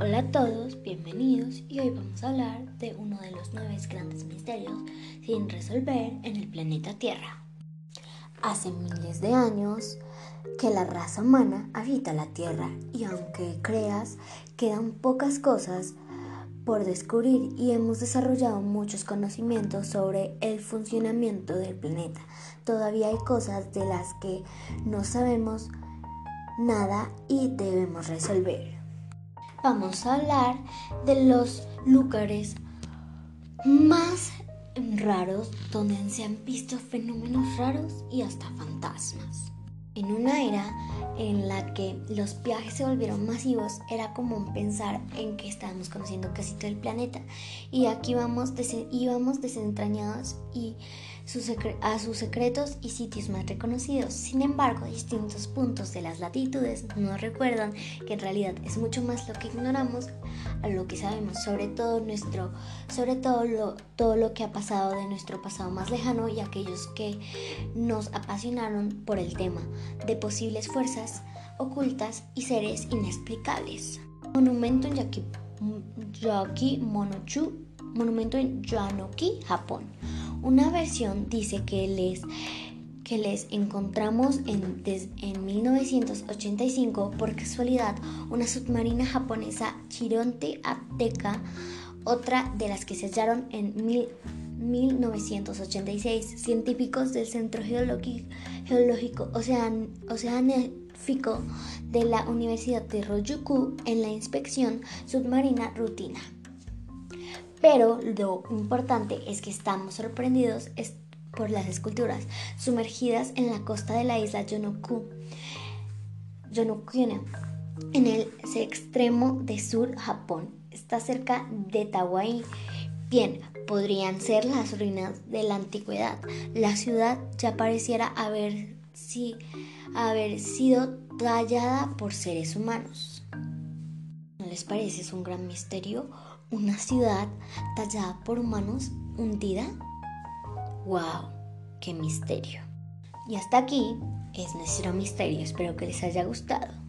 Hola a todos, bienvenidos y hoy vamos a hablar de uno de los nueve grandes misterios sin resolver en el planeta Tierra. Hace miles de años que la raza humana habita la Tierra y aunque creas quedan pocas cosas por descubrir y hemos desarrollado muchos conocimientos sobre el funcionamiento del planeta, todavía hay cosas de las que no sabemos nada y debemos resolver vamos a hablar de los lugares más raros donde se han visto fenómenos raros y hasta fantasmas. En una era en la que los viajes se volvieron masivos, era común pensar en que estábamos conociendo casi todo el planeta y aquí vamos íbamos desentrañados y a sus secretos y sitios más reconocidos. Sin embargo, distintos puntos de las latitudes nos recuerdan que en realidad es mucho más lo que ignoramos a lo que sabemos, sobre todo nuestro, sobre todo lo, todo lo que ha pasado de nuestro pasado más lejano y aquellos que nos apasionaron por el tema de posibles fuerzas ocultas y seres inexplicables. Monumento en Yaki, Monochu, monumento en Yanoki, Japón. Una versión dice que les, que les encontramos en, en 1985 por casualidad una submarina japonesa Chironte Ateca, otra de las que se hallaron en 1986. Científicos del Centro Geológico, Geológico Oceanífico de la Universidad de Ryukyu en la inspección submarina rutina. Pero lo importante es que estamos sorprendidos por las esculturas sumergidas en la costa de la isla Yonoku, Yonokune, en el extremo de sur Japón. Está cerca de Tawai. Bien, podrían ser las ruinas de la antigüedad. La ciudad ya pareciera haber, haber sido tallada por seres humanos. ¿No les parece? Es un gran misterio una ciudad tallada por humanos hundida? ¡Wow! ¡Qué misterio! Y hasta aquí es nuestro misterio. Espero que les haya gustado.